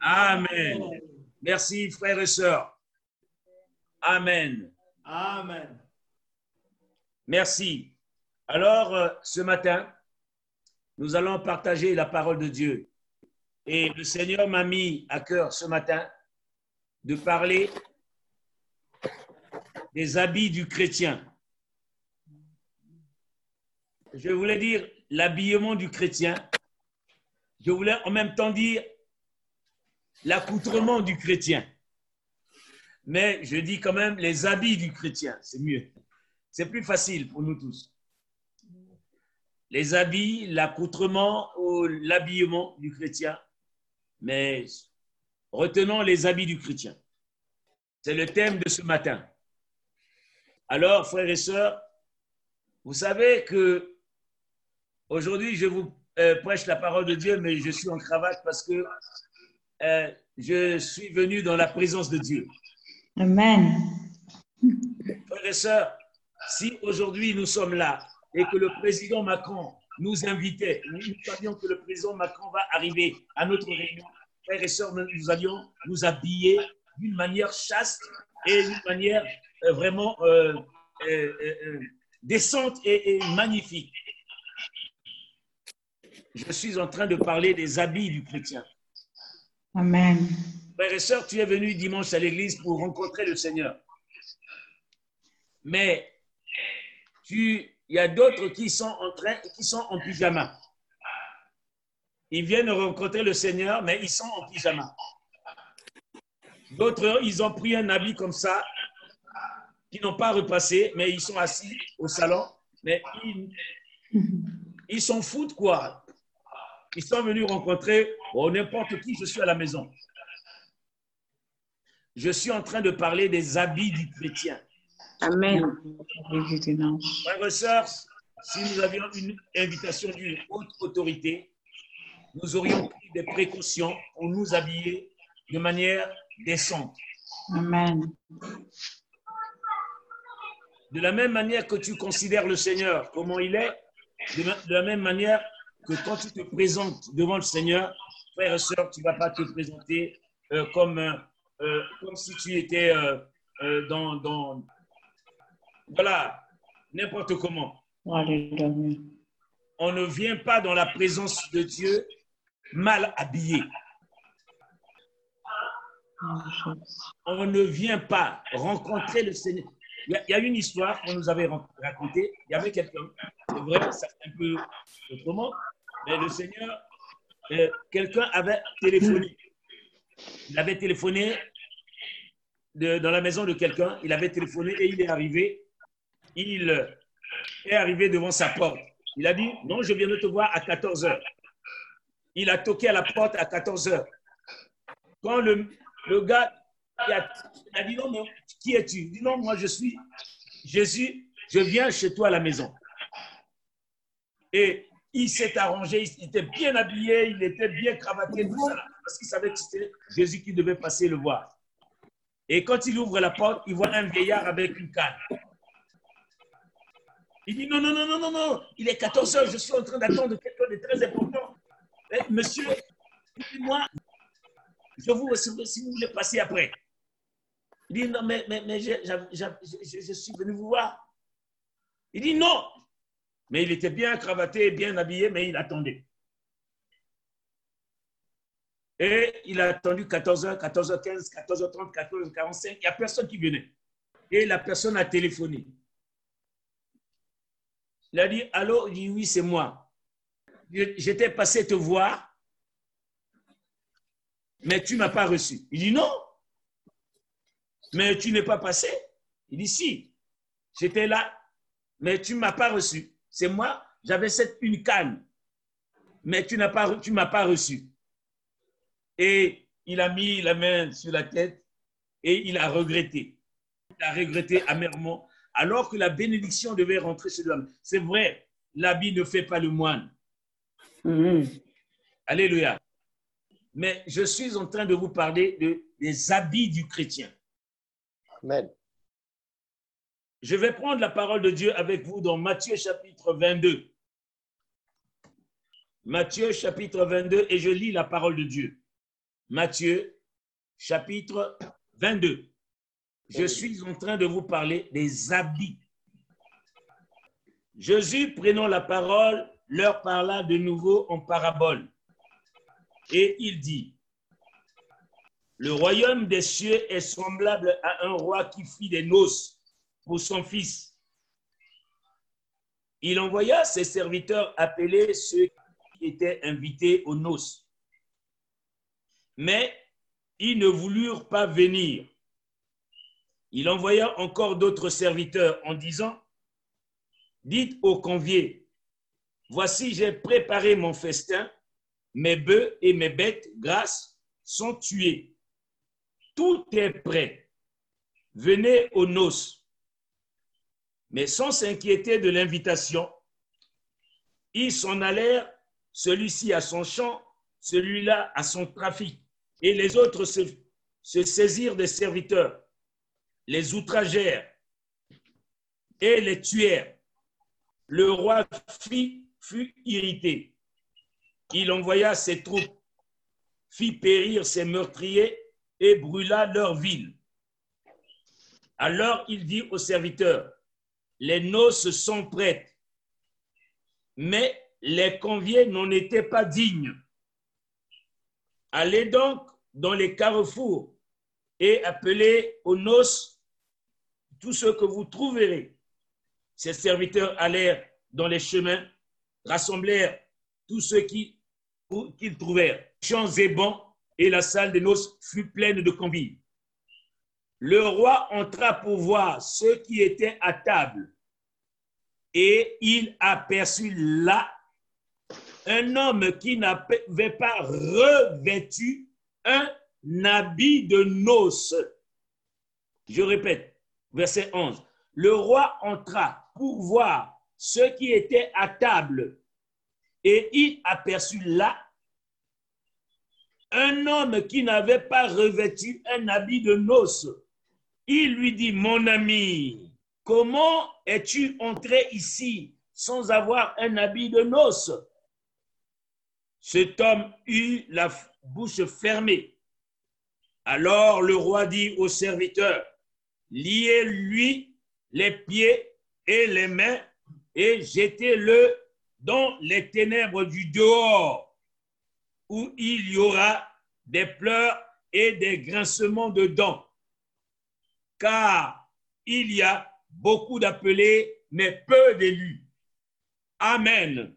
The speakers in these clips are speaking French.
Amen. Merci, frères et sœurs. Amen. Amen. Merci. Alors, euh, ce matin, nous allons partager la parole de Dieu. Et le Seigneur m'a mis à cœur ce matin de parler des habits du chrétien. Je voulais dire l'habillement du chrétien. Je voulais en même temps dire l'accoutrement du chrétien. Mais je dis quand même les habits du chrétien, c'est mieux. C'est plus facile pour nous tous. Les habits, l'accoutrement ou l'habillement du chrétien. Mais retenons les habits du chrétien. C'est le thème de ce matin. Alors, frères et sœurs, vous savez que aujourd'hui, je vous euh, prêche la parole de Dieu, mais je suis en cravate parce que euh, je suis venu dans la présence de Dieu. Amen. Frères et sœurs, si aujourd'hui nous sommes là et que le président Macron nous invitait, nous savions que le président Macron va arriver à notre réunion, frères et sœurs, nous allions nous habiller d'une manière chaste et d'une manière euh, vraiment décente et, et magnifique. Je suis en train de parler des habits du chrétien. Amen. Frères et sœurs, tu es venu dimanche à l'église pour rencontrer le Seigneur. Mais tu, il y a d'autres qui sont en train, qui sont en pyjama. Ils viennent rencontrer le Seigneur, mais ils sont en pyjama. D'autres, ils ont pris un habit comme ça, qui n'ont pas repassé, mais ils sont assis au salon, mais ils, ils s'en foutent quoi. Ils sont venus rencontrer oh, n'importe qui, je suis à la maison. Je suis en train de parler des habits du chrétien. Amen. Frères et sœurs, si nous avions une invitation d'une haute autorité, nous aurions pris des précautions pour nous habiller de manière décente. Amen. De la même manière que tu considères le Seigneur comment il est, de la même manière que quand tu te présentes devant le Seigneur, frère et sœur, tu ne vas pas te présenter euh, comme, euh, euh, comme si tu étais euh, dans, dans, voilà, n'importe comment. On ne vient pas dans la présence de Dieu mal habillé. On ne vient pas rencontrer le Seigneur. Il y a, une histoire qu'on nous avait racontée. Il y avait quelqu'un, c'est vrai, c'est un peu autrement, mais le Seigneur, euh, quelqu'un avait téléphoné. Il avait téléphoné dans la maison de quelqu'un, il avait téléphoné et il est arrivé. Il est arrivé devant sa porte. Il a dit, non, je viens de te voir à 14 heures. Il a toqué à la porte à 14 heures. Quand le, le gars a dit, non, mais qui es-tu? Il dit, non, moi je suis Jésus, je viens chez toi à la maison. Et il s'est arrangé, il était bien habillé, il était bien cravaté, tout ça, parce qu'il savait que c'était Jésus qui devait passer le voir. Et quand il ouvre la porte, il voit un vieillard avec une canne. Il dit non, non, non, non, non, non, il est 14 heures, je suis en train d'attendre quelqu'un de très important. Eh, monsieur, moi, je vous, vous, si vous voulez passer après. Il dit non, mais, mais, mais je suis venu vous voir. Il dit non. Mais il était bien cravaté, bien habillé, mais il attendait. Et il a attendu 14h, 14h15, 14h30, 14h45. Il n'y a personne qui venait. Et la personne a téléphoné. Il a dit Allô Il dit Oui, c'est moi. J'étais passé te voir, mais tu ne m'as pas reçu. Il dit Non. Mais tu n'es pas passé? Il dit Si. J'étais là, mais tu ne m'as pas reçu. C'est moi, j'avais cette une canne, mais tu n'as pas, re- tu m'as pas reçu. Et il a mis la main sur la tête et il a regretté. Il a regretté amèrement, alors que la bénédiction devait rentrer chez l'homme. C'est vrai, l'habit ne fait pas le moine. Alléluia. Mais je suis en train de vous parler de, des habits du chrétien. Amen. Je vais prendre la parole de Dieu avec vous dans Matthieu chapitre 22. Matthieu chapitre 22 et je lis la parole de Dieu. Matthieu chapitre 22. Je suis en train de vous parler des habits. Jésus, prenant la parole, leur parla de nouveau en parabole. Et il dit, le royaume des cieux est semblable à un roi qui fit des noces pour son fils. Il envoya ses serviteurs appeler ceux qui étaient invités aux noces. Mais ils ne voulurent pas venir. Il envoya encore d'autres serviteurs en disant, Dites aux conviés, voici j'ai préparé mon festin, mes bœufs et mes bêtes grasses sont tués. Tout est prêt. Venez aux noces. Mais sans s'inquiéter de l'invitation, ils s'en allèrent, celui-ci à son champ, celui-là à son trafic, et les autres se, saisirent des serviteurs, les outragèrent et les tuèrent. Le roi fut irrité. Il envoya ses troupes, fit périr ses meurtriers et brûla leur ville. Alors il dit aux serviteurs, les noces sont prêtes, mais les conviés n'en étaient pas dignes. Allez donc dans les carrefours et appelez aux noces tous ceux que vous trouverez. Ces serviteurs allèrent dans les chemins, rassemblèrent tous ceux qui qu'ils trouvèrent, champs et bancs, et la salle des noces fut pleine de convives. Le roi entra pour voir ceux qui étaient à table, et il aperçut là un homme qui n'avait pas revêtu un habit de noces. Je répète, verset 11. Le roi entra pour voir ceux qui étaient à table et il aperçut là un homme qui n'avait pas revêtu un habit de noces. Il lui dit, mon ami, comment es-tu entré ici sans avoir un habit de noces? Cet homme eut la bouche fermée. Alors le roi dit au serviteur, liez-lui les pieds et les mains et jetez-le dans les ténèbres du dehors, où il y aura des pleurs et des grincements de dents. Car il y a beaucoup d'appelés, mais peu d'élus. Amen.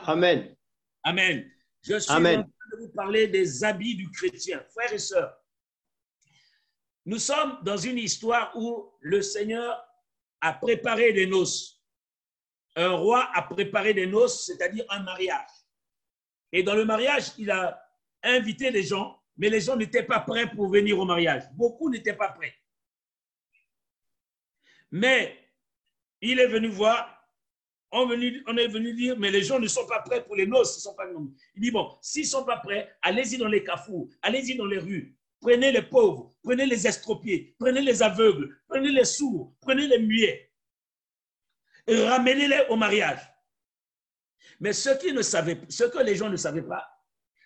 Amen. Amen. Je suis Amen. en train de vous parler des habits du chrétien. Frères et sœurs, nous sommes dans une histoire où le Seigneur a préparé des noces. Un roi a préparé des noces, c'est-à-dire un mariage. Et dans le mariage, il a invité les gens, mais les gens n'étaient pas prêts pour venir au mariage. Beaucoup n'étaient pas prêts. Mais il est venu voir, on, est venu dire, mais les gens ne sont pas prêts pour les noces. Ils sont pas, il dit, bon, s'ils ne sont pas prêts, allez-y dans les carrefours, allez-y dans les rues, prenez les pauvres, prenez les estropiés, prenez les aveugles, prenez les sourds, prenez les muets, et ramenez-les au mariage. Mais ce, ne ce que les gens ne savaient pas,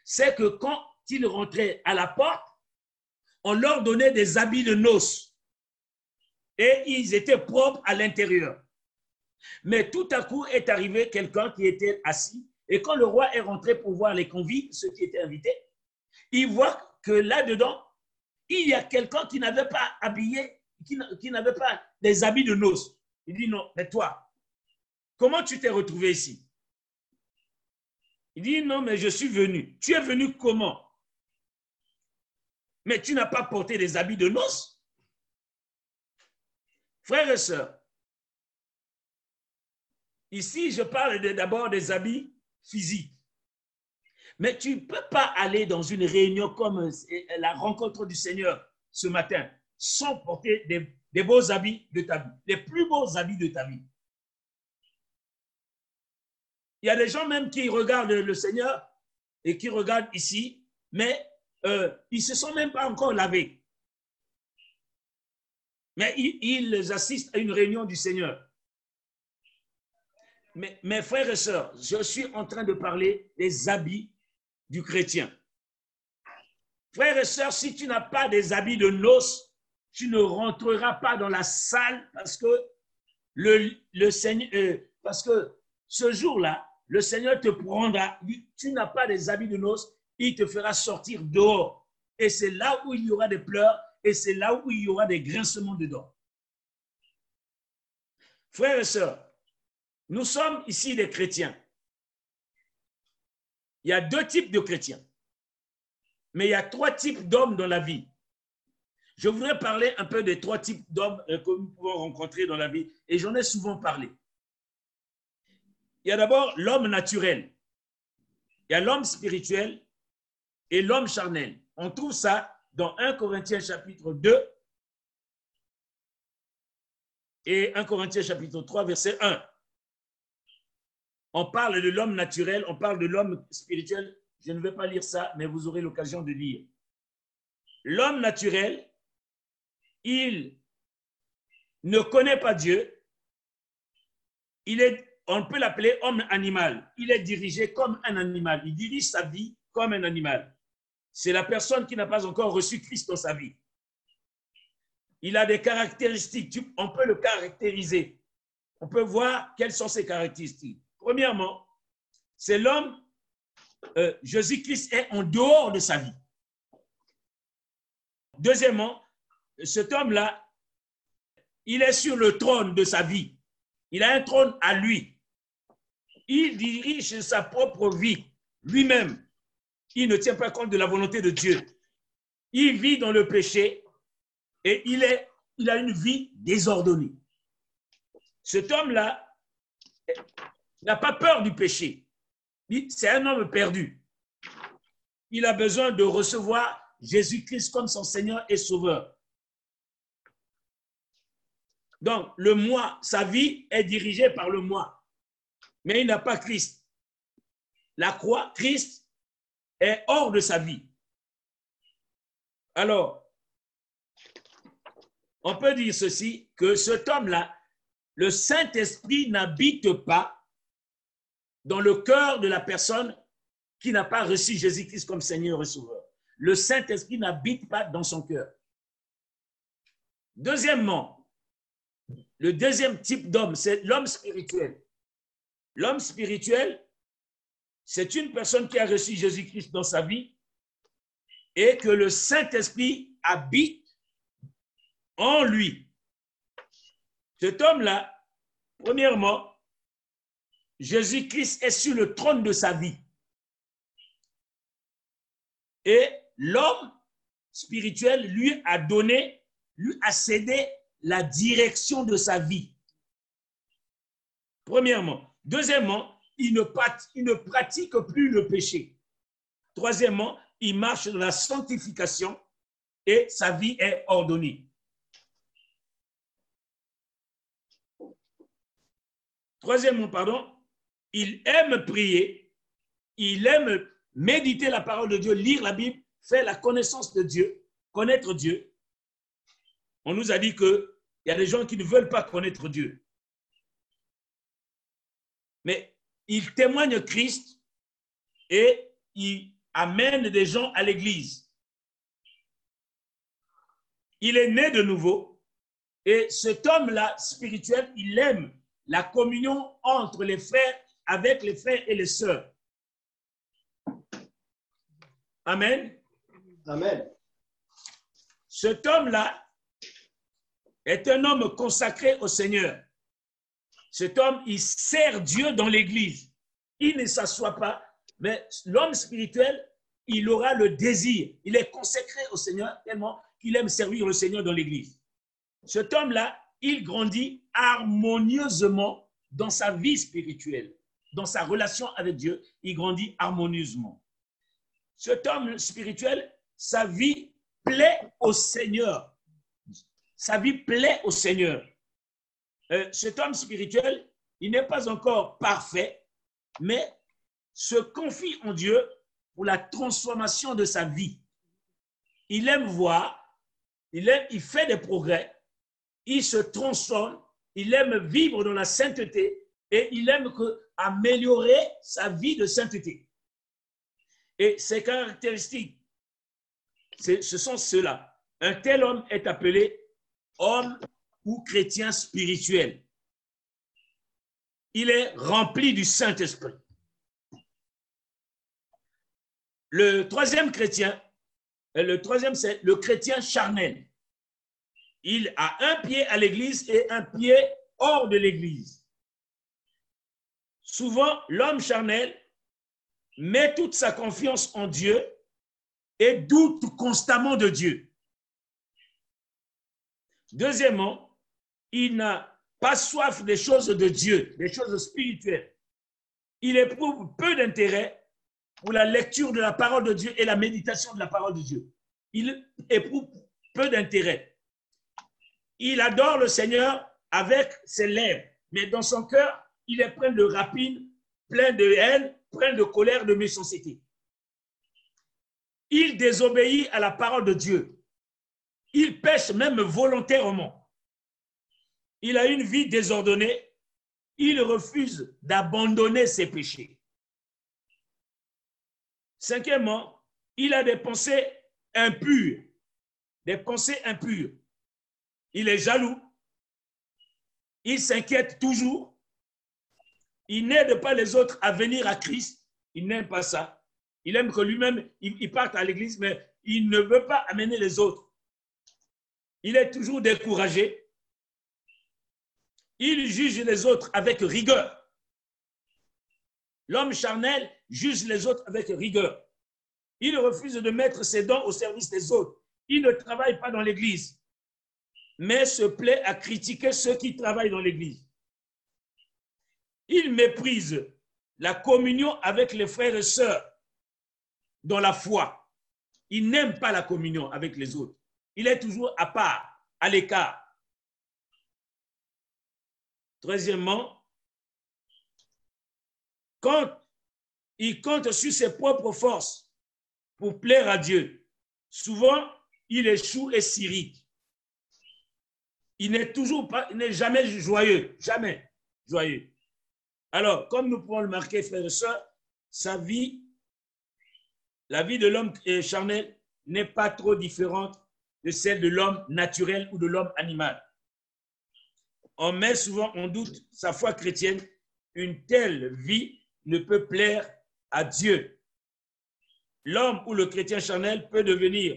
c'est que quand ils rentraient à la porte, on leur donnait des habits de noces et ils étaient propres à l'intérieur. Mais tout à coup est arrivé quelqu'un qui était assis et quand le roi est rentré pour voir les convives, ceux qui étaient invités, il voit que là-dedans, il y a quelqu'un qui n'avait pas habillé, qui n'a- qui n'avait pas des habits de noces. Il dit non, mais toi, comment tu t'es retrouvé ici? Il dit non, mais je suis venu. Tu es venu comment? Mais tu n'as pas porté des habits de noces? Frères et sœurs, ici je parle d'abord des habits physiques. Mais tu ne peux pas aller dans une réunion comme euh, la rencontre du Seigneur ce matin sans porter des, des beaux habits de ta vie, les plus beaux habits de ta vie. Il y a des gens même qui regardent le Seigneur et qui regardent ici, mais euh, ils ne se sont même pas encore lavés. Mais ils, assistent à une réunion du Seigneur. mes, mes frères et sœurs, je suis en train de parler des habits du chrétien. Frères et sœurs, si tu n'as pas des habits de noces, tu ne rentreras pas dans la salle parce que le Seigneur, euh, parce que ce jour-là, le Seigneur te prendra. Tu n'as pas des habits de noces, il te fera sortir dehors. Et c'est là où il y aura des pleurs et c'est là où il y aura des grincements dedans. Frères et sœurs, nous sommes ici des chrétiens. Il y a deux types de chrétiens. Mais il y a trois types d'hommes dans la vie. Je voudrais parler un peu des trois types d'hommes euh, que nous pouvons rencontrer dans la vie. Et j'en ai souvent parlé. Il y a d'abord l'homme naturel. Il y a l'homme spirituel et l'homme charnel. On trouve ça dans 1 Corinthiens chapitre 2 et 1 Corinthiens chapitre 3 verset 1. On parle de l'homme naturel, on parle de l'homme spirituel. Je ne vais pas lire ça, mais vous aurez l'occasion de lire. L'homme naturel, il ne connaît pas Dieu. Il est, on peut l'appeler homme animal. Il est dirigé comme un animal. Il dirige sa vie comme un animal. C'est la personne qui n'a pas encore reçu Christ dans sa vie. Il a des caractéristiques. On peut le caractériser. On peut voir quelles sont ses caractéristiques. Premièrement, c'est l'homme, euh, Jésus-Christ est en dehors de sa vie. Deuxièmement, cet homme-là, il est sur le trône de sa vie. Il a un trône à lui. Il dirige sa propre vie lui-même. Il ne tient pas compte de la volonté de Dieu. Il vit dans le péché et il, il a une vie désordonnée. Cet homme-là n'a pas peur du péché. C'est un homme perdu. Il a besoin de recevoir Jésus-Christ comme son Seigneur et Sauveur. Donc, le moi, sa vie est dirigée par le moi, mais il n'a pas Christ. La croix, Christ, est hors de sa vie. Alors, on peut dire ceci, que cet homme-là, le Saint-Esprit n'habite pas dans le cœur de la personne qui n'a pas reçu Jésus-Christ comme Seigneur et Sauveur. Le Saint-Esprit n'habite pas dans son cœur. Deuxièmement, le deuxième type d'homme, c'est l'homme spirituel. L'homme spirituel, c'est une personne qui a reçu Jésus-Christ dans sa vie et que le Saint-Esprit habite en lui. Cet homme-là, premièrement, Jésus-Christ est sur le trône de sa vie. Et l'homme spirituel lui a donné, lui a cédé la direction de sa vie. Premièrement. Deuxièmement, il ne, pratique plus le péché. Troisièmement, il marche dans la sanctification et sa vie est ordonnée. Troisièmement, pardon, il aime prier, il aime méditer la parole de Dieu, lire la Bible, faire la connaissance de Dieu, connaître Dieu. On nous a dit qu'il y a des gens qui ne veulent pas connaître Dieu. Mais il témoigne Christ et il amène des gens à l'église. Il est né de nouveau et cet homme-là spirituel, il aime la communion entre les frères, avec les frères et les sœurs. Amen. Amen. Cet homme-là est un homme consacré au Seigneur. Cet homme, il sert Dieu dans l'Église. Il ne s'assoit pas, mais l'homme spirituel, il aura le désir. Il est consacré au Seigneur tellement qu'il aime servir le Seigneur dans l'Église. Cet homme-là, il grandit harmonieusement dans sa vie spirituelle, dans sa relation avec Dieu, il grandit harmonieusement. Cet homme spirituel, sa vie plaît au Seigneur. Sa vie plaît au Seigneur. Euh, cet homme spirituel, il n'est pas encore parfait, mais se confie en Dieu pour la transformation de sa vie. Il aime voir, il, aime, il fait des progrès, il se transforme, il aime vivre dans la sainteté et il aime améliorer sa vie de sainteté. Et ses caractéristiques, ce sont ceux-là. Un tel homme est appelé homme ou chrétien spirituel. Il est rempli du Saint-Esprit. Le troisième chrétien, le troisième, c'est le chrétien charnel. Il a un pied à l'église et un pied hors de l'église. Souvent, l'homme charnel met toute sa confiance en Dieu et doute constamment de Dieu. Deuxièmement, il n'a pas soif des choses de Dieu, des choses spirituelles. Il éprouve peu d'intérêt pour la lecture de la parole de Dieu et la méditation de la parole de Dieu. Il éprouve peu d'intérêt. Il adore le Seigneur avec ses lèvres, mais dans son cœur, il est plein de rapine, plein de haine, plein de colère, de méchanceté. Il désobéit à la parole de Dieu. Il pêche même volontairement. Il a une vie désordonnée. Il refuse d'abandonner ses péchés. Cinquièmement, il a des pensées impures. Des pensées impures. Il est jaloux. Il s'inquiète toujours. Il n'aide pas les autres à venir à Christ. Il n'aime pas ça. Il aime que lui-même, il, parte à l'église, mais il ne veut pas amener les autres. Il est toujours découragé. Il juge les autres avec rigueur. L'homme charnel juge les autres avec rigueur. Il refuse de mettre ses dons au service des autres. Il ne travaille pas dans l'église, mais se plaît à critiquer ceux qui travaillent dans l'église. Il méprise la communion avec les frères et sœurs dans la foi. Il n'aime pas la communion avec les autres. Il est toujours à part, à l'écart. Troisièmement, quand il compte sur ses propres forces pour plaire à Dieu, souvent il échoue et s'irrite. Il n'est toujours pas, il n'est jamais joyeux, jamais joyeux. Alors, comme nous pouvons le marquer, frères et sœurs, sa vie, la vie de l'homme charnel n'est pas trop différente de celle de l'homme naturel ou de l'homme animal. On met souvent en doute sa foi chrétienne. Une telle vie ne peut plaire à Dieu. L'homme ou le chrétien charnel peut devenir,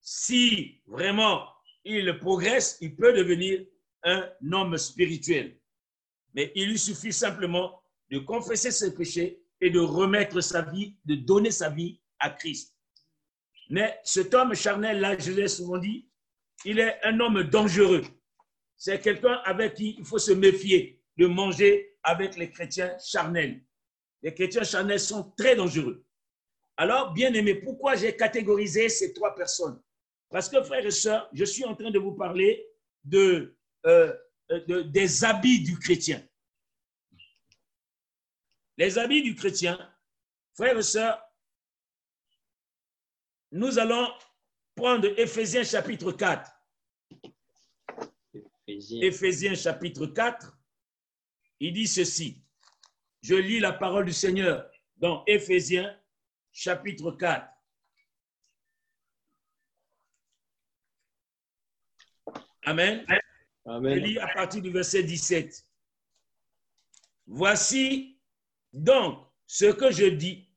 si vraiment il progresse, il peut devenir un homme spirituel mais il lui suffit simplement de confesser ses péchés et de remettre sa vie, de donner sa vie à Christ. Mais cet homme charnel-là, je l'ai souvent dit, il est un homme dangereux. C'est quelqu'un avec qui il faut se méfier de manger avec les chrétiens charnels. Les chrétiens charnels sont très dangereux. Alors, bien aimé, pourquoi j'ai catégorisé ces trois personnes? Parce que, frères et sœurs, je suis en train de vous parler de, euh, euh, des habits du chrétien. Les habits du chrétien, frères et sœurs, nous allons prendre Éphésiens chapitre 4. Éphésiens. chapitre 4, il dit ceci. Je lis la parole du Seigneur dans Éphésiens chapitre 4. Amen. Je lis à partir du verset 17. Voici donc ce que je dis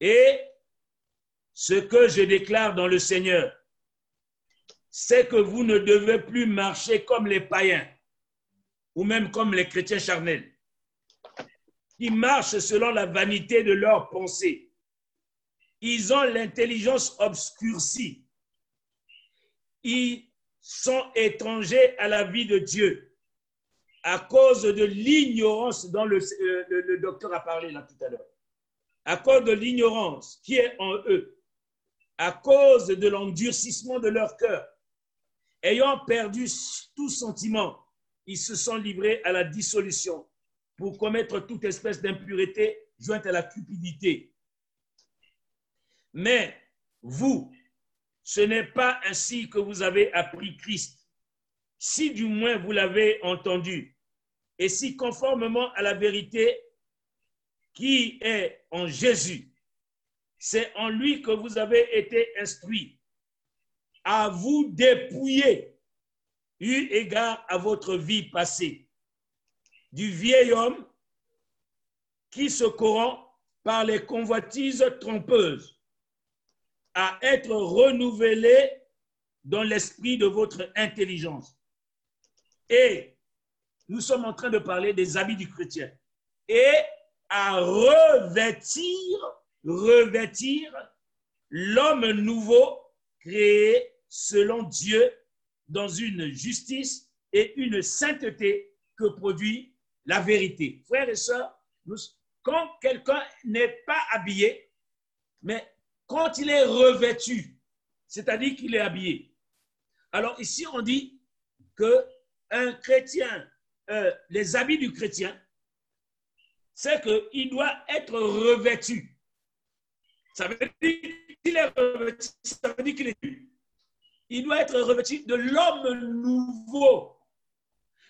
et ce que je déclare dans le Seigneur, c'est que vous ne devez plus marcher comme les païens ou même comme les chrétiens charnels qui marchent selon la vanité de leurs pensées. Ils ont l'intelligence obscurcie. Ils sont étrangers à la vie de Dieu à cause de l'ignorance dont le, euh, docteur a parlé là tout à l'heure. À cause de l'ignorance qui est en eux. À cause de l'endurcissement de leur cœur. Ayant perdu tout sentiment, ils se sont livrés à la dissolution pour commettre toute espèce d'impureté jointe à la cupidité. Mais vous, ce n'est pas ainsi que vous avez appris Christ. Si du moins vous l'avez entendu et si conformément à la vérité qui est en Jésus, c'est en lui que vous avez été instruits, à vous dépouiller, eu égard à votre vie passée, du vieil homme qui se corrompt par les convoitises trompeuses, à être renouvelé dans l'esprit de votre intelligence. Et nous sommes en train de parler des habits du chrétien. Et à revêtir, revêtir l'homme nouveau créé selon Dieu dans une justice et une sainteté que produit la vérité. Frères et sœurs, quand quelqu'un n'est pas habillé, mais quand il est revêtu, c'est-à-dire qu'il est habillé. Alors ici, on dit que un chrétien, euh, les habits du chrétien, c'est qu'il doit être revêtu. Ça veut dire qu'il est revêtu, ça veut dire qu'il est Il doit être revêtu de l'homme nouveau.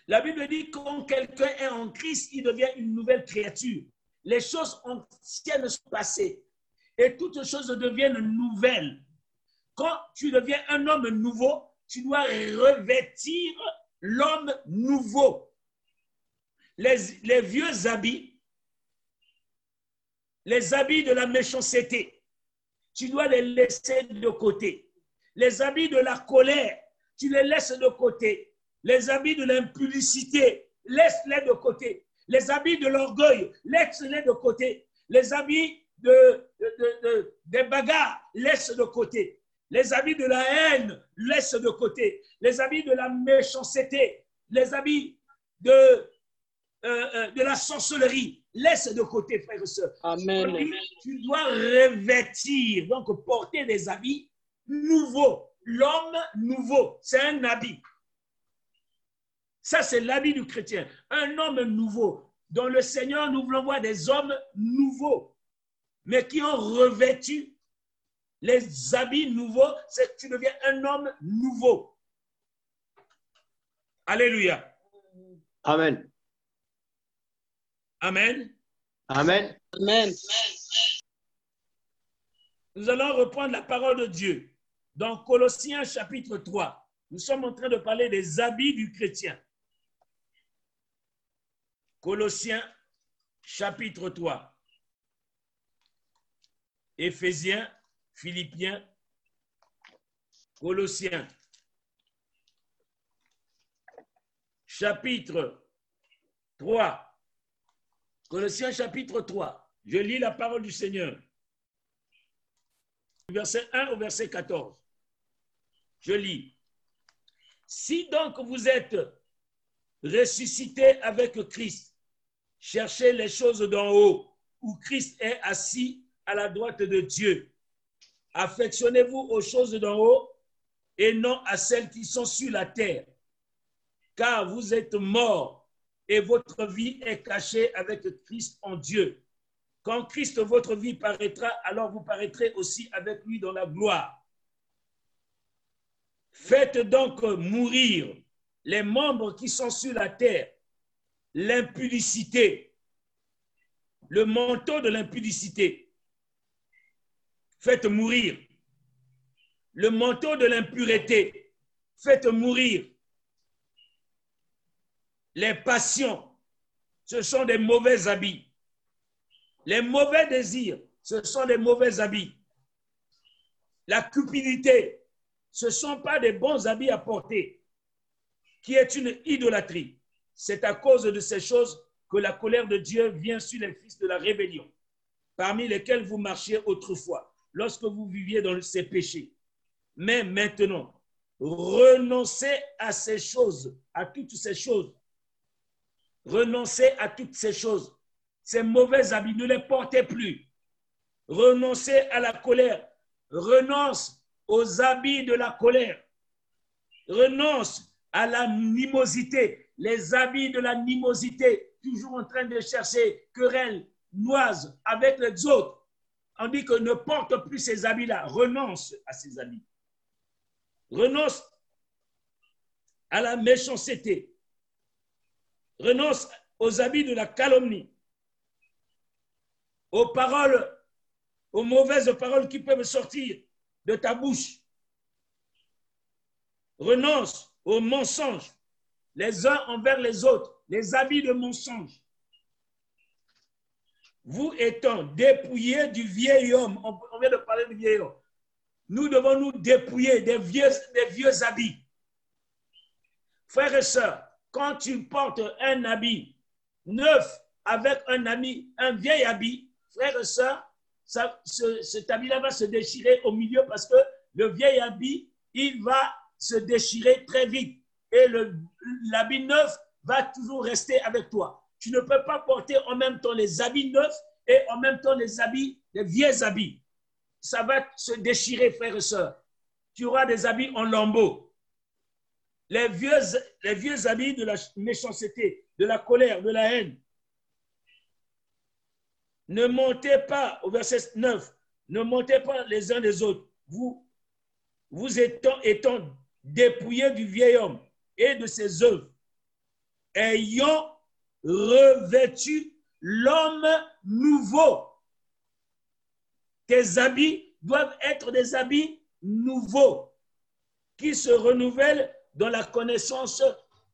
La Bible dit que quand quelqu'un est en Christ, il devient une nouvelle créature. Les choses anciennes sont passées et toutes choses deviennent nouvelles. Quand tu deviens un homme nouveau, tu dois revêtir l'homme nouveau. Les, les, vieux habits, les habits de la méchanceté, tu dois les laisser de côté. Les habits de la colère, tu les laisses de côté. Les habits de l'impudicité, laisse-les de côté. Les habits de l'orgueil, laisse-les de côté. Les habits de, de, des bagarres, laisse de côté. Les habits de la haine, laisse de côté. Les habits de la méchanceté, les habits de, euh, euh, de la sorcellerie, laisse de côté, frères et sœurs. Amen. Tu dois revêtir, donc porter des habits nouveaux. L'homme nouveau, c'est un habit. Ça, c'est l'habit du chrétien. Un homme nouveau. Dans le Seigneur, nous voulons voir des hommes nouveaux, mais qui ont revêtu les habits nouveaux, c'est que tu deviens un homme nouveau. Alléluia. Amen. Amen. Amen. Amen. Nous allons reprendre la parole de Dieu dans Colossiens chapitre 3. Nous sommes en train de parler des habits du chrétien. Colossiens chapitre 3. Éphésiens Philippiens, Colossiens, chapitre 3. Colossiens chapitre 3. Je lis la parole du Seigneur. Verset 1 au verset 14. Je lis. Si donc vous êtes ressuscité avec Christ, cherchez les choses d'en haut, où Christ est assis à la droite de Dieu. Affectionnez-vous aux choses d'en haut et non à celles qui sont sur la terre, car vous êtes morts et votre vie est cachée avec Christ en Dieu. Quand Christ, votre vie, paraîtra, alors vous paraîtrez aussi avec lui dans la gloire. Faites donc mourir les membres qui sont sur la terre, l'impudicité, le manteau de l'impudicité, faites mourir. Le manteau de l'impureté, faites mourir. Les passions, ce sont des mauvais habits. Les mauvais désirs, ce sont des mauvais habits. La cupidité, ce ne sont pas des bons habits à porter, qui est une idolâtrie. C'est à cause de ces choses que la colère de Dieu vient sur les fils de la rébellion, parmi lesquels vous marchiez autrefois lorsque vous viviez dans ces péchés. Mais maintenant, renoncez à ces choses, à toutes ces choses. Renoncez à toutes ces choses. Ces mauvais habits, ne les portez plus. Renoncez à la colère. Renonce aux habits de la colère. Renonce à la nimosité, les habits de la nimosité, toujours en train de chercher querelle, noise avec les autres on dit que ne porte plus ces habits-là, renonce à ces habits. Renonce à la méchanceté. Renonce aux habits de la calomnie, aux paroles, aux mauvaises paroles qui peuvent sortir de ta bouche. Renonce aux mensonges, les uns envers les autres, les habits de mensonges. Vous étant dépouillés du vieil homme, on vient de parler du vieil homme, nous devons nous dépouiller des vieux, des vieux habits. Frères et sœurs, quand tu portes un habit neuf avec un ami, un vieil habit, frères et sœurs, ce, cet habit-là va se déchirer au milieu parce que le vieil habit, il va se déchirer très vite. Et l'habit neuf va toujours rester avec toi. Tu ne peux pas porter en même temps les habits neufs et en même temps les habits, les vieux habits. Ça va se déchirer, frères et sœurs. Tu auras des habits en lambeaux. Les vieux, les vieux habits de la méchanceté, de la colère, de la haine. Ne montez pas, au verset 9, ne montez pas les uns des autres. Vous, vous étant, étant dépouillés du vieil homme et de ses œuvres, ayant revêtu l'homme nouveau. Tes habits doivent être des habits nouveaux qui se renouvellent dans la connaissance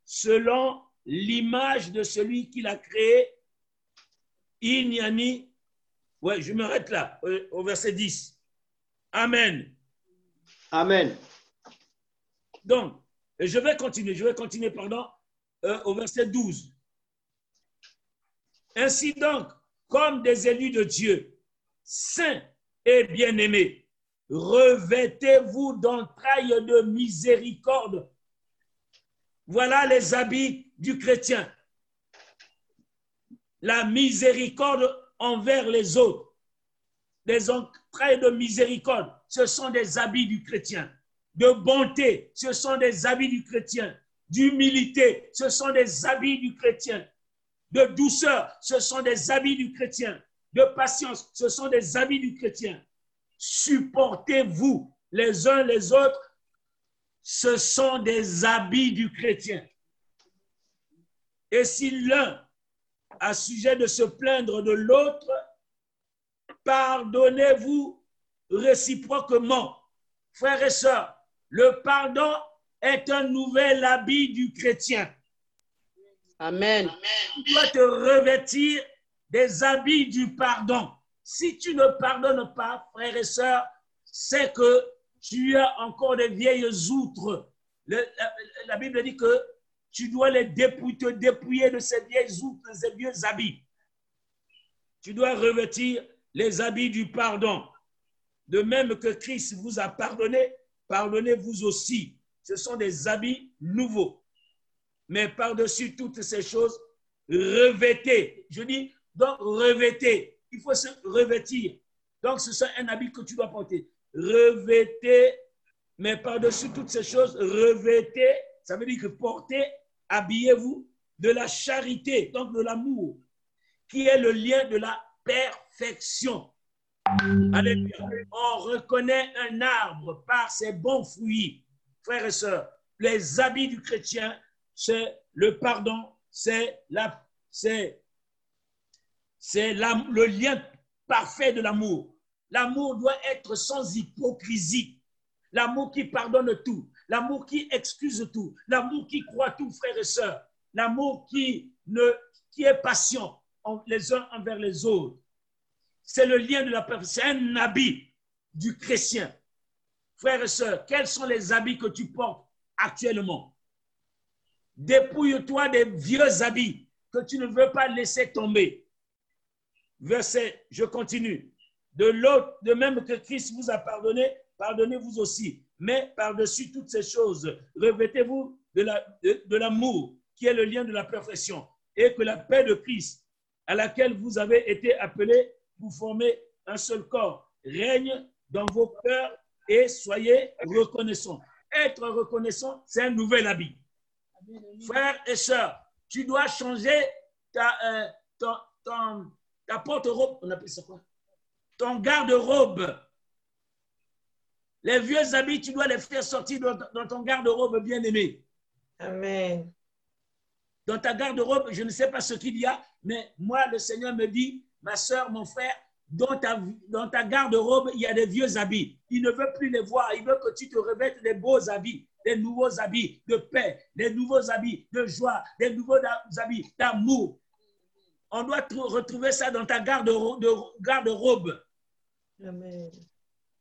selon l'image de celui qui l'a créé. Il n'y a ni. Ouais, je m'arrête là, au verset 10. Amen. Amen. Donc, je vais continuer, je vais continuer, pardon, euh, au verset 12. Ainsi donc, comme des élus de Dieu, saints et bien-aimés, revêtez-vous d'entrailles de miséricorde. Voilà les habits du chrétien. La miséricorde envers les autres. Les entrailles de miséricorde, ce sont des habits du chrétien. De bonté, ce sont des habits du chrétien. D'humilité, ce sont des habits du chrétien de douceur, ce sont des habits du chrétien. De patience, ce sont des habits du chrétien. Supportez-vous les uns les autres, ce sont des habits du chrétien. Et si l'un a sujet de se plaindre de l'autre, pardonnez-vous réciproquement. Frères et sœurs, le pardon est un nouvel habit du chrétien. Amen. Tu dois te revêtir des habits du pardon. Si tu ne pardonnes pas, frères et sœurs, c'est que tu as encore des vieilles outres. la, Bible dit que tu dois les dépouiller, te dépouiller de ces vieilles outres, ces vieux habits. Tu dois revêtir les habits du pardon. De même que Christ vous a pardonné, pardonnez-vous aussi. Ce sont des habits nouveaux mais par-dessus toutes ces choses, revêtez. Je dis, donc revêtez. Il faut se revêtir. Donc, ce c'est un habit que tu dois porter. Revêtez, mais par-dessus toutes ces choses, revêtez. Ça veut dire que portez, habillez-vous de la charité, donc de l'amour, qui est le lien de la perfection. Alléluia. On reconnaît un arbre par ses bons fruits. Frères et sœurs, les habits du chrétien c'est le pardon, c'est la, c'est, c'est le lien parfait de l'amour. L'amour doit être sans hypocrisie. L'amour qui pardonne tout. L'amour qui excuse tout. L'amour qui croit tout, frères et sœurs. L'amour qui, est patient les uns envers les autres. C'est le lien de la perfection. C'est un habit du chrétien. Frères et sœurs, quels sont les habits que tu portes actuellement? Dépouille-toi des vieux habits que tu ne veux pas laisser tomber. Verset, je continue. De l'autre, de même que Christ vous a pardonné, pardonnez-vous aussi. Mais par-dessus toutes ces choses, revêtez-vous de l'amour la, qui est le lien de la perfection et que la paix de Christ, à laquelle vous avez été appelés pour former un seul corps, règne dans vos cœurs et soyez reconnaissants. Être reconnaissant, c'est un nouvel habit. Frères et sœurs, tu dois changer ta, euh, ton, ta porte-robe, on appelle ça quoi? Ton garde-robe. Les vieux habits, tu dois les faire sortir dans, ton garde-robe bien-aimé. Amen. Dans ta garde-robe, je ne sais pas ce qu'il y a, mais moi, le Seigneur me dit, ma soeur, mon frère, dans ta, dans ta garde-robe, il y a des vieux habits. Il ne veut plus les voir. Il veut que tu te revêtes des beaux habits, des nouveaux habits de paix, des nouveaux habits de joie, des nouveaux habits d'amour. On doit retrouver ça dans ta garde-robe. Amen.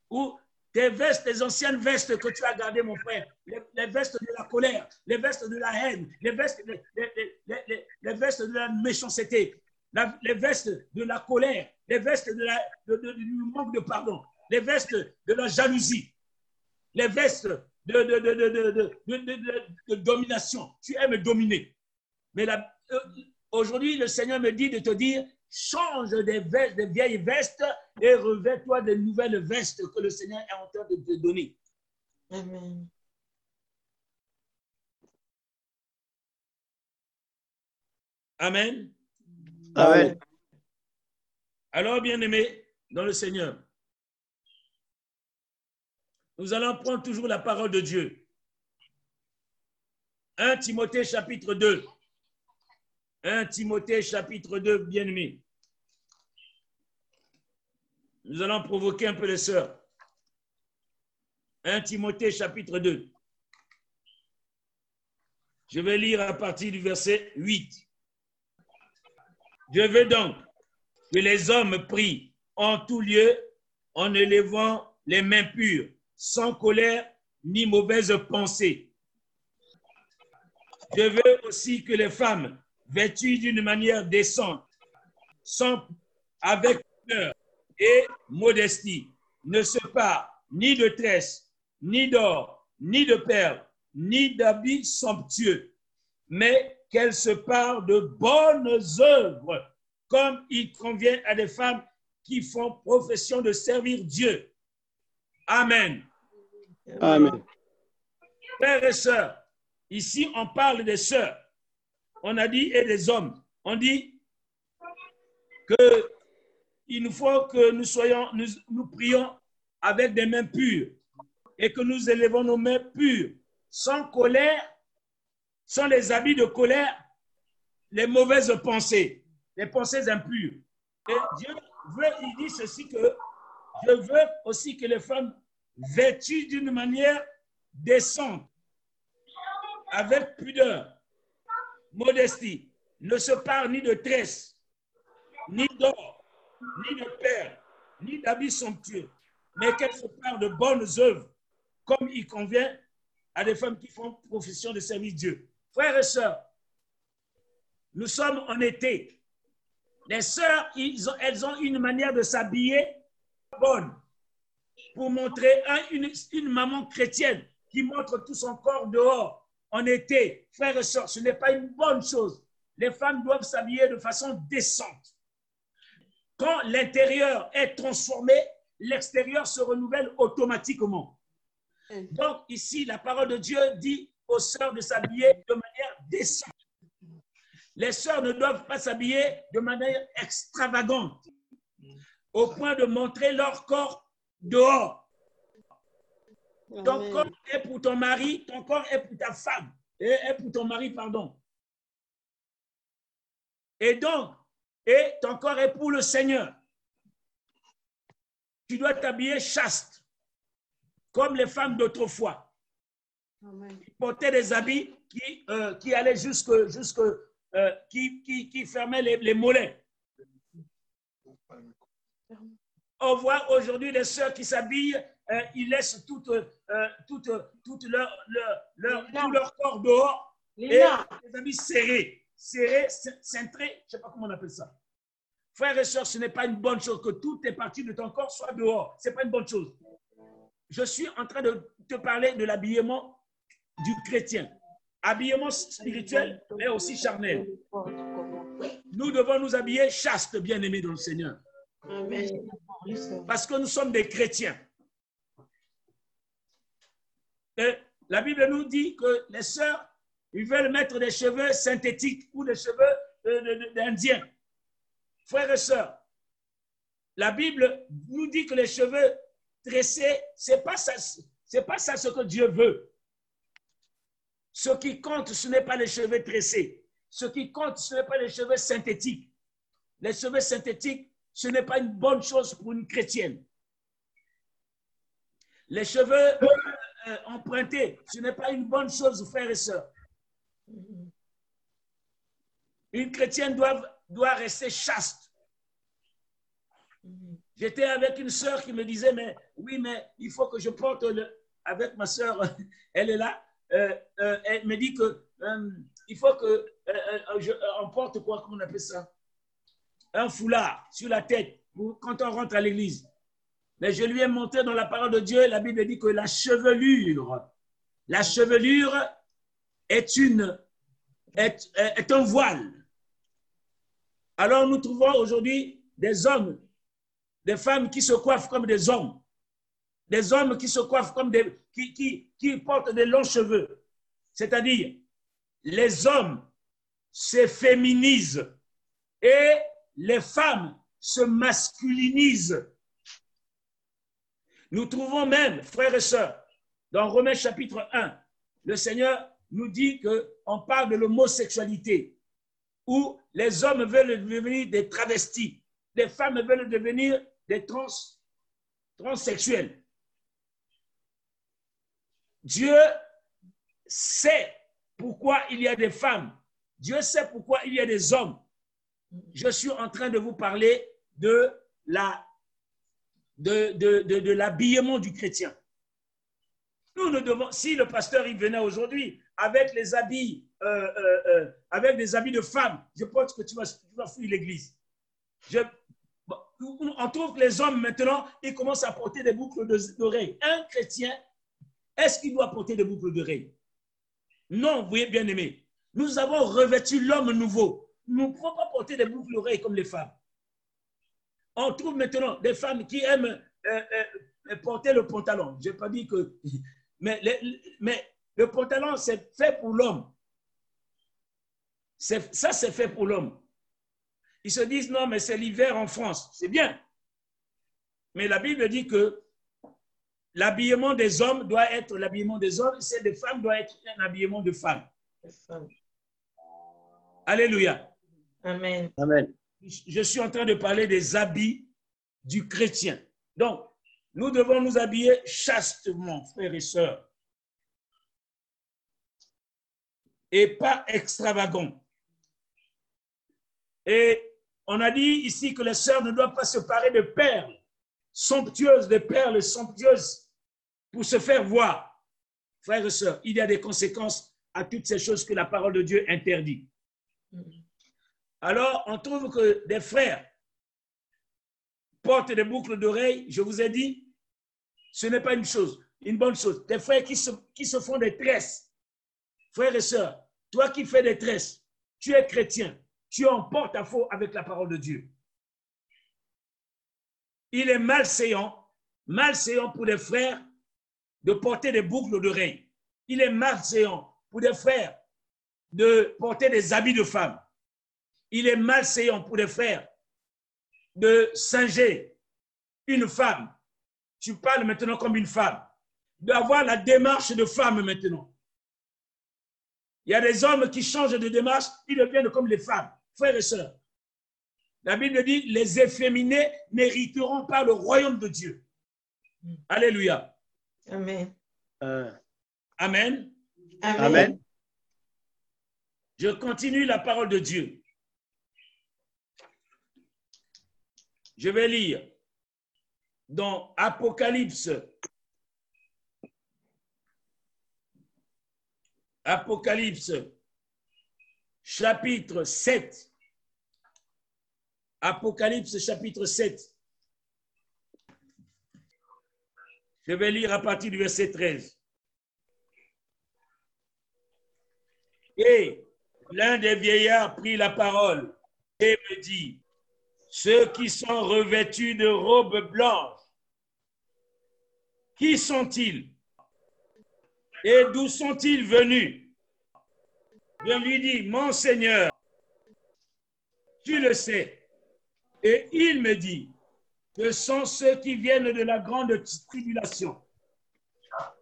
Ou tes vestes, les anciennes vestes que tu as gardées, mon frère, les, vestes de la colère, les vestes de la haine, les vestes, les, vestes de la méchanceté, les vestes de la colère, les vestes de du manque de pardon, les vestes de la jalousie, les vestes de, de, domination. Tu aimes dominer. Mais euh, aujourd'hui, le Seigneur me dit de te dire, change des vestes, des vieilles vestes et revêt-toi de nouvelles vestes que le Seigneur est en train de te donner. Amen. Amen. Amen. Alors, bien-aimés, dans le Seigneur, nous allons prendre toujours la parole de Dieu. 1 Timothée chapitre 2. 1 Timothée chapitre 2, bien-aimés. Nous allons provoquer un peu les sœurs. 1 Timothée chapitre 2. Je vais lire à partir du verset 8. Je veux donc que les hommes prient en tout lieu en élevant les mains pures, sans colère ni mauvaise pensée. Je veux aussi que les femmes, vêtues d'une manière décente, avec peur et modestie, ne se parent ni de tresse, ni d'or, ni de perles, ni d'habits somptueux, mais qu'elles se parlent de bonnes œuvres comme il convient à des femmes qui font profession de servir Dieu. Amen. Amen. Frères et sœurs, ici on parle des sœurs. On a dit et des hommes. On dit que il nous faut que nous soyons, nous, prions avec des mains pures et que nous élevons nos mains pures, sans colère, sans les habits de colère, les mauvaises pensées les pensées impures. Et Dieu veut, il dit ceci que je veux aussi que les femmes vêtues d'une manière décente, avec pudeur, modestie, ne se parlent ni de tresse, ni d'or, ni de perles, ni d'habits somptueux, mais qu'elles se parlent de bonnes œuvres, comme il convient à des femmes qui font profession de service Dieu. Frères et sœurs, nous sommes en été. Les sœurs, elles ont une manière de s'habiller bonne pour montrer une, maman chrétienne qui montre tout son corps dehors en été. Frères et sœurs, ce n'est pas une bonne chose. Les femmes doivent s'habiller de façon décente. Quand l'intérieur est transformé, l'extérieur se renouvelle automatiquement. Donc ici, la parole de Dieu dit aux sœurs de s'habiller de manière décente. Les sœurs ne doivent pas s'habiller de manière extravagante, au point de montrer leur corps dehors. Ton corps est pour ton mari, ton corps est pour ta femme, et est pour ton mari, pardon. Et donc, et ton corps est pour le Seigneur. Tu dois t'habiller chaste, comme les femmes d'autrefois. Porter des habits qui, euh, qui allaient jusque, jusque euh, qui, qui, qui, fermait les, les, mollets. On voit aujourd'hui les sœurs qui s'habillent, euh, ils laissent tout, euh, tout, tout, leur, leur, leur, leur corps dehors et les habits serrés, serrés, cintrés, je ne sais pas comment on appelle ça. Frères et sœurs, ce n'est pas une bonne chose que toutes les parties de ton corps soient dehors. Ce n'est pas une bonne chose. Je suis en train de te parler de l'habillement du chrétien habillement spirituel, mais aussi charnel. Nous devons nous habiller chaste, bien-aimés dans le Seigneur. Parce que nous sommes des chrétiens. La Bible nous dit que les sœurs, ils veulent mettre des cheveux synthétiques ou des cheveux d'Indiens. Frères et sœurs, la Bible nous dit que les cheveux tressés, c'est pas ça, pas ça ce que Dieu veut. Ce qui compte, ce n'est pas les cheveux tressés. ce qui compte, ce n'est pas les cheveux synthétiques. Les cheveux synthétiques, ce n'est pas une bonne chose pour une chrétienne. Les cheveux euh, empruntés, ce n'est pas une bonne chose, frères et sœurs. Une chrétienne doit, doit rester chaste. J'étais avec une sœur qui me disait, mais oui, mais il faut que je porte le... Avec ma sœur, elle est là. Euh, euh, elle me dit que euh, il faut que je, on porte quoi, comment on appelle ça? Un foulard sur la tête quand on rentre à l'église. Mais je lui ai montré dans la parole de Dieu, la Bible dit que la chevelure, la chevelure est, une, est, est un voile. Alors nous trouvons aujourd'hui des hommes, des femmes qui se coiffent comme des hommes, des hommes qui se coiffent comme des, qui, qui, portent des longs cheveux. C'est-à-dire, les hommes se féminisent et les femmes se masculinisent. Nous trouvons même, frères et sœurs, dans Romains chapitre 1, le Seigneur nous dit qu'on parle de l'homosexualité, où les hommes veulent devenir des travestis, les femmes veulent devenir des trans, transsexuels. Dieu sait pourquoi il y a des femmes. Dieu sait pourquoi il y a des hommes. Je suis en train de vous parler de l'habillement du chrétien. Nous ne devons, si le pasteur il venait aujourd'hui avec les habits, euh, euh, euh, avec des habits de femme, je pense que tu vas, tu l'église. On trouve que les hommes maintenant, ils commencent à porter des boucles d'oreilles. Un chrétien, est-ce qu'il doit porter des boucles d'oreilles Non, vous voyez bien aimé. Nous avons revêtu l'homme nouveau. Nous ne pouvons pas porter des boucles d'oreilles comme les femmes. On trouve maintenant des femmes qui aiment porter le pantalon. Je n'ai pas dit que... Mais, les, mais le pantalon, c'est fait pour l'homme. Ça, c'est fait pour l'homme. Ils se disent, non, mais c'est l'hiver en France. C'est bien. Mais la Bible dit que l'habillement des hommes doit être l'habillement des hommes, celle des femmes doit être un habillement de femmes. Alléluia. Amen. Amen. Je suis en train de parler des habits du chrétien. Donc, nous devons nous habiller chastement, frères et sœurs, et pas extravagant. Et on a dit ici que les sœurs ne doivent pas se parer de perles somptueuses, de perles somptueuses pour se faire voir. Frères et sœurs, il y a des conséquences à toutes ces choses que la parole de Dieu interdit. Alors, on trouve que des frères portent des boucles d'oreilles, je vous ai dit, ce n'est pas une chose, une bonne chose. Des frères qui se, qui se font des tresses. Frères et sœurs, toi qui fais des tresses, tu es chrétien, tu en portes à faux avec la parole de Dieu. Il est malséant, malséant pour des frères de porter des boucles d'oreilles. Il est malséant pour des frères de porter des habits de femme. Il est malséant pour des frères de singer une femme. Tu parles maintenant comme une femme. D'avoir la démarche de femme maintenant. Il y a des hommes qui changent de démarche, ils deviennent comme les femmes, frères et sœurs. La Bible dit, les efféminés n'hériteront pas le royaume de Dieu. Alléluia. Amen. Euh, Amen. Amen. Je continue la parole de Dieu. Je vais lire dans Apocalypse. Apocalypse, chapitre 7. Apocalypse, chapitre 7. Je vais lire à partir du verset 13. Et l'un des vieillards prit la parole et me dit, ceux qui sont revêtus de robes blanches, qui sont-ils? Et d'où sont-ils venus? Je lui dis, mon Seigneur, tu le sais. Et il me dit, ce sont ceux qui viennent de la grande tribulation.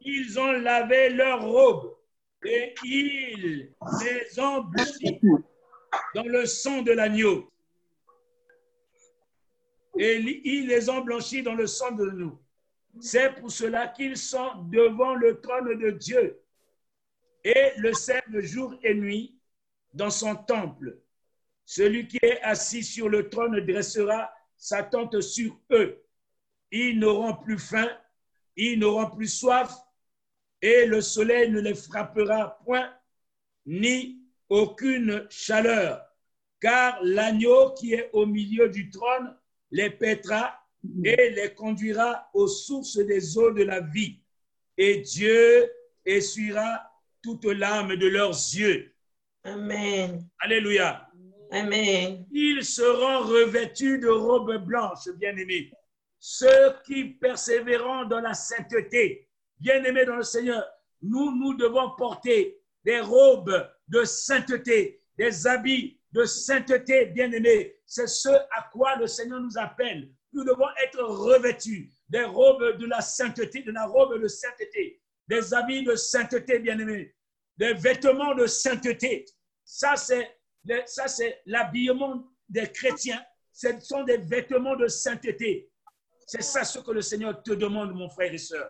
Ils ont lavé leurs robes et ils les ont blanchis dans le sang de l'agneau. Et ils les ont blanchis dans le sang de nous. C'est pour cela qu'ils sont devant le trône de Dieu et le servent jour et nuit dans son temple. Celui qui est assis sur le trône dressera sa tente sur eux. Ils n'auront plus faim, ils n'auront plus soif, et le soleil ne les frappera point, ni aucune chaleur, car l'agneau qui est au milieu du trône les pètera et les conduira aux sources des eaux de la vie. Et Dieu essuiera toute larme de leurs yeux. Amen. Alléluia. Amen. Ils seront revêtus de robes blanches, bien-aimés. Ceux qui persévéreront dans la sainteté, bien-aimés dans le Seigneur, nous, nous devons porter des robes de sainteté, des habits de sainteté, bien-aimés. C'est ce à quoi le Seigneur nous appelle. Nous devons être revêtus des robes de la sainteté, de la robe de sainteté, des habits de sainteté, bien-aimés, des vêtements de sainteté. Ça, c'est ça, c'est l'habillement des chrétiens. Ce sont des vêtements de sainteté. C'est ça ce que le Seigneur te demande, mon frère et soeur.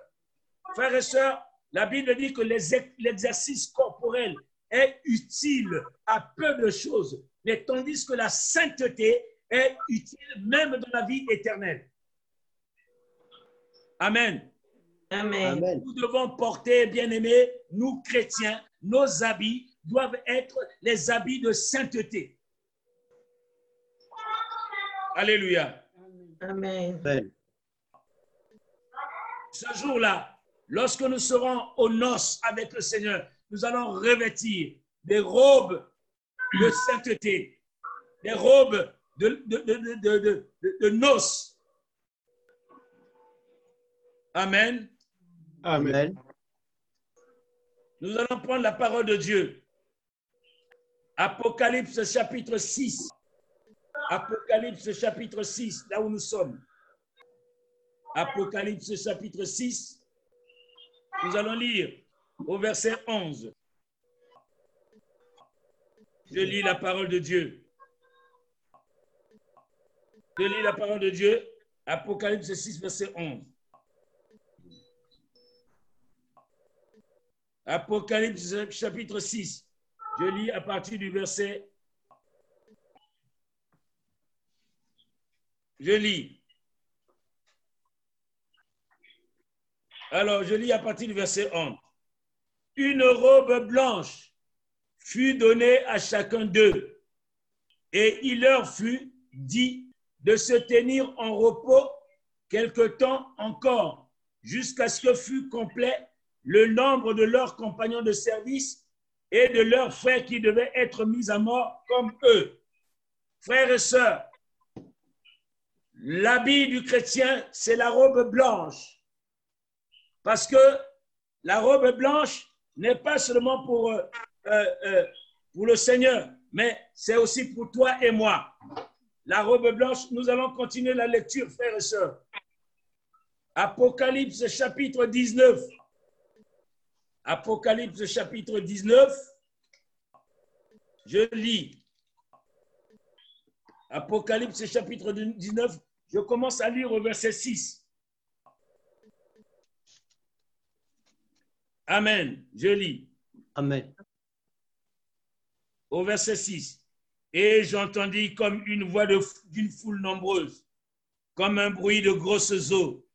Frères et sœurs, la Bible dit que l'exercice corporel est utile à peu de choses, mais tandis que la sainteté est utile même dans la vie éternelle. Amen. Amen. Amen. Nous devons porter, bien-aimés, nous chrétiens, nos habits doivent être les habits de sainteté. Alléluia. Amen. Amen. Ce jour-là, lorsque nous serons aux noces avec le Seigneur, nous allons revêtir des robes de sainteté, des robes de, de, de, de, de- de- de noces. Amen. Amen. Nous allons prendre la parole de Dieu. Apocalypse chapitre 6. Apocalypse chapitre 6, là où nous sommes. Apocalypse chapitre 6. Nous allons lire au verset 11. Je lis la parole de Dieu. Je lis la parole de Dieu. Apocalypse 6, verset 11. Apocalypse chapitre 6. Je lis à partir du verset. Je lis. Alors, je lis à partir du verset 11. Une robe blanche fut donnée à chacun d'eux, et il leur fut dit de se tenir en repos quelque temps encore, jusqu'à ce que fût complet le nombre de leurs compagnons de service et de leurs frères qui devaient être mis à mort comme eux. Frères et sœurs, l'habit du chrétien, c'est la robe blanche. Parce que la robe blanche n'est pas seulement pour, euh, euh, euh, le Seigneur, mais c'est aussi pour toi et moi. La robe blanche, nous allons continuer la lecture, frères et sœurs. Apocalypse chapitre 19. Apocalypse chapitre 19. Je lis. Apocalypse chapitre 19. Je commence à lire au verset 6. Amen. Je lis Amen. au verset 6. Et j'entendis comme une voix d'une foule nombreuse, comme un bruit de grosses eaux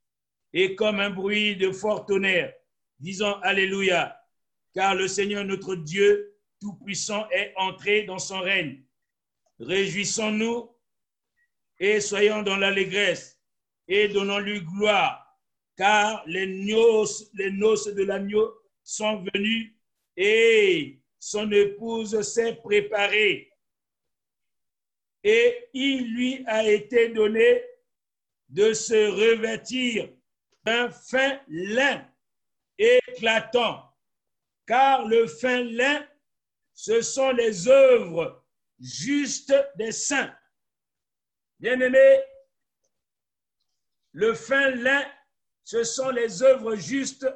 et comme un bruit de fort tonnerre, disant Alléluia, car le Seigneur notre Dieu Tout-Puissant est entré dans son règne. Réjouissons-nous et soyons dans l'allégresse et donnons-lui gloire, car les noces, les noces de l'agneau sont venues et son épouse s'est préparée. Et il lui a été donné de se revêtir d'un fin lin éclatant, car le fin lin, ce sont les œuvres justes des saints. Bien-aimés, le fin lin, ce sont les œuvres justes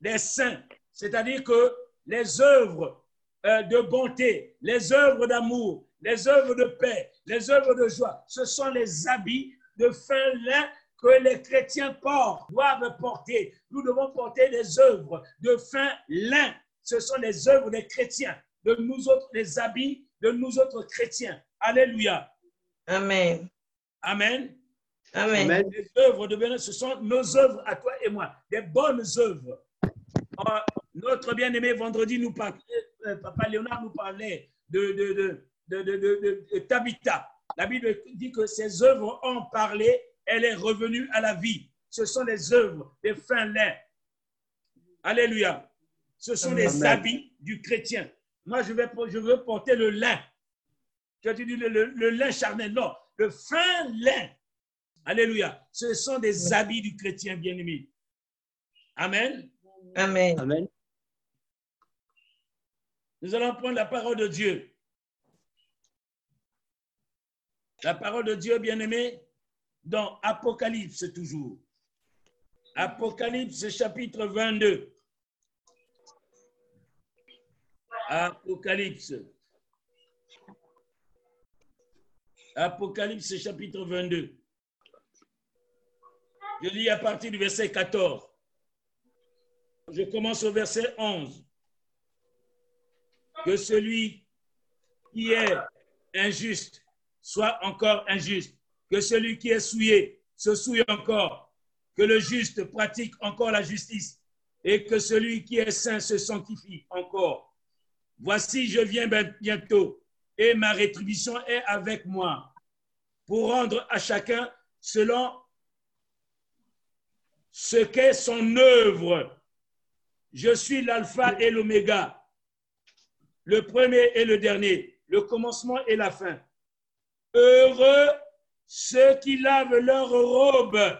des saints. C'est-à-dire que les œuvres de bonté, les œuvres d'amour, les œuvres de paix, les œuvres de joie. Ce sont les habits de fin lin que les chrétiens portent, doivent porter. Nous devons porter des œuvres de fin lin. Ce sont les œuvres des chrétiens, de nous autres, les habits de nous autres chrétiens. Alléluia. Amen. Amen. Amen. Amen. Les œuvres de bien ce sont nos œuvres à toi et moi, des bonnes œuvres. Euh, notre bien-aimé vendredi nous parlait, euh, Papa Léonard nous parlait de, de, de, de, de, de- de Tabitha. La Bible dit que ses œuvres ont parlé, elle est revenue à la vie. Ce sont les œuvres des fins lins. Alléluia. Ce sont les Amen. habits du chrétien. Moi, je, vais, je veux porter le lin. Tu as dit le, le- le lin charnel. Non, le fin lin. Alléluia. Ce sont des habits du chrétien bien-aimé. Amen. Amen. Amen. Nous allons prendre la parole de Dieu. La parole de Dieu, bien-aimé, dans Apocalypse toujours. Apocalypse chapitre 22. Apocalypse. Apocalypse chapitre 22. Je lis à partir du verset 14. Je commence au verset 11 que celui qui est injuste soit encore injuste, que celui qui est souillé se souille encore, que le juste pratique encore la justice et que celui qui est saint se sanctifie encore. Voici, je viens ben- bientôt et ma rétribution est avec moi pour rendre à chacun selon ce qu'est son œuvre. Je suis l'alpha et l'oméga, le premier et le dernier, le commencement et la fin. Heureux ceux qui lavent leurs robes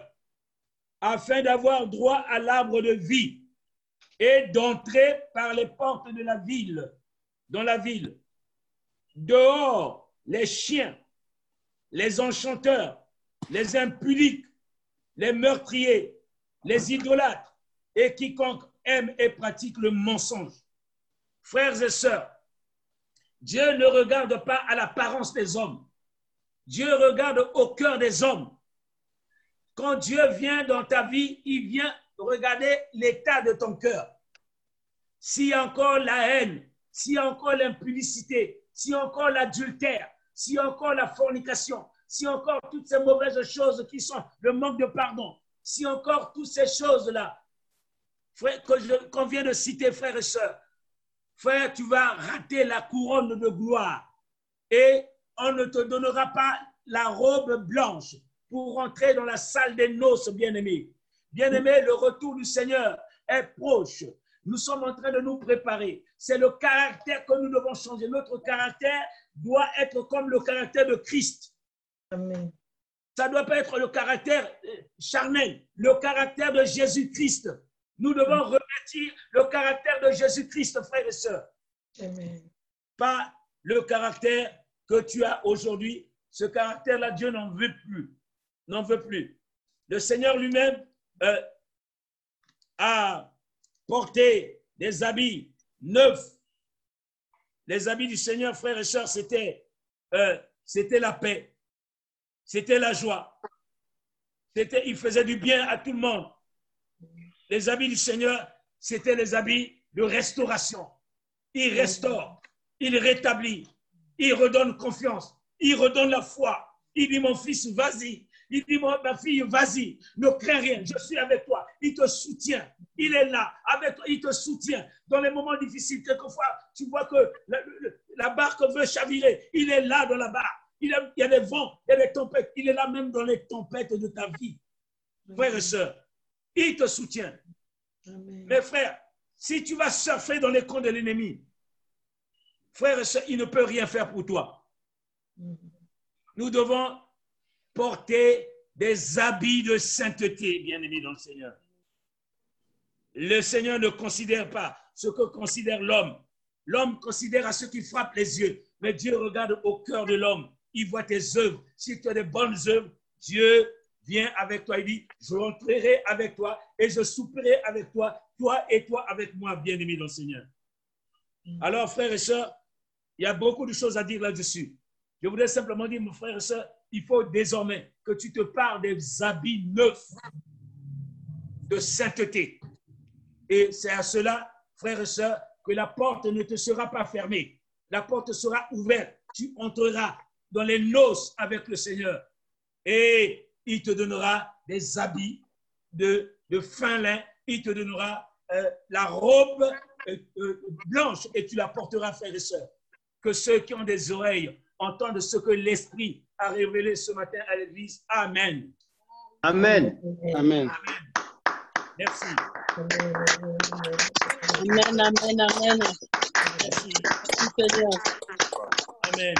afin d'avoir droit à l'arbre de vie et d'entrer par les portes de la ville, dans la ville. Dehors, les chiens, les enchanteurs, les impudiques, les meurtriers, les idolâtres et quiconque aime et pratique le mensonge. Frères et sœurs, Dieu ne regarde pas à l'apparence des hommes. Dieu regarde au cœur des hommes. Quand Dieu vient dans ta vie, il vient regarder l'état de ton cœur. A encore la haine, a encore l'impudicité, a encore l'adultère, s'il y a encore la fornication, a encore toutes ces mauvaises choses qui sont le manque de pardon, a encore toutes ces choses-là, qu'on vient de citer, frères et sœurs, frère, tu vas rater la couronne de gloire et on ne te donnera pas la robe blanche pour rentrer dans la salle des noces, bien-aimé. Bien-aimé, le retour du Seigneur est proche. Nous sommes en train de nous préparer. C'est le caractère que nous devons changer. Notre caractère doit être comme le caractère de Christ. Amen. Ça ne doit pas être le caractère euh, charnel, le caractère de Jésus-Christ. Nous devons revêtir le caractère de Jésus-Christ, frères et sœurs. Amen. pas le caractère que tu as aujourd'hui. Ce caractère-là, Dieu n'en veut plus. N'en veut plus. Le Seigneur lui-même euh, a porté des habits neufs. Les habits du Seigneur, frères et sœurs, c'était euh, la paix, c'était la joie. C'était, il faisait du bien à tout le monde. Les habits du Seigneur, c'était les habits de restauration. Il restaure, il rétablit, il redonne confiance, il redonne la foi. Il dit, mon fils, vas-y. Il dit, ma fille, vas-y. Ne crains rien, je suis avec toi. Il te soutient. Il est là, avec toi, il te soutient. Dans les moments difficiles, quelquefois, tu vois que la, barque veut chavirer. Il est là dans la barque. Il y a des vents, il y a des tempêtes. Il est là même dans les tempêtes de ta vie. Frères et sœurs, il te soutient. Amen. Mes frères, si tu vas surfer dans les camps de l'ennemi, frères et il ne peut rien faire pour toi. Nous devons porter des habits de sainteté, bien-aimés dans le Seigneur. Le Seigneur ne considère pas ce que considère l'homme. L'homme considère à ceux qui frappent les yeux, mais Dieu regarde au cœur de l'homme. Il voit tes œuvres. Si tu as des bonnes œuvres, Dieu vient avec toi. Il dit, je rentrerai avec toi et je souperai avec toi, toi et toi avec moi, bien-aimé dans le Seigneur. Alors, frères et sœurs, il y a beaucoup de choses à dire là-dessus. Je voudrais simplement dire, mon frère et sœur, il faut désormais que tu te parles des habits neufs de sainteté. Et c'est à cela, frères et sœurs, que la porte ne te sera pas fermée. La porte sera ouverte. Tu entreras dans les noces avec le Seigneur. Et il te donnera des habits de, de fin lin. Il te donnera euh, la robe euh, euh, blanche et tu la porteras, frères et sœurs. Que ceux qui ont des oreilles entendent ce que l'Esprit a révélé ce matin à l'Église. Amen. Amen. Amen. Merci. Amen, amen, amen. Merci. Amen.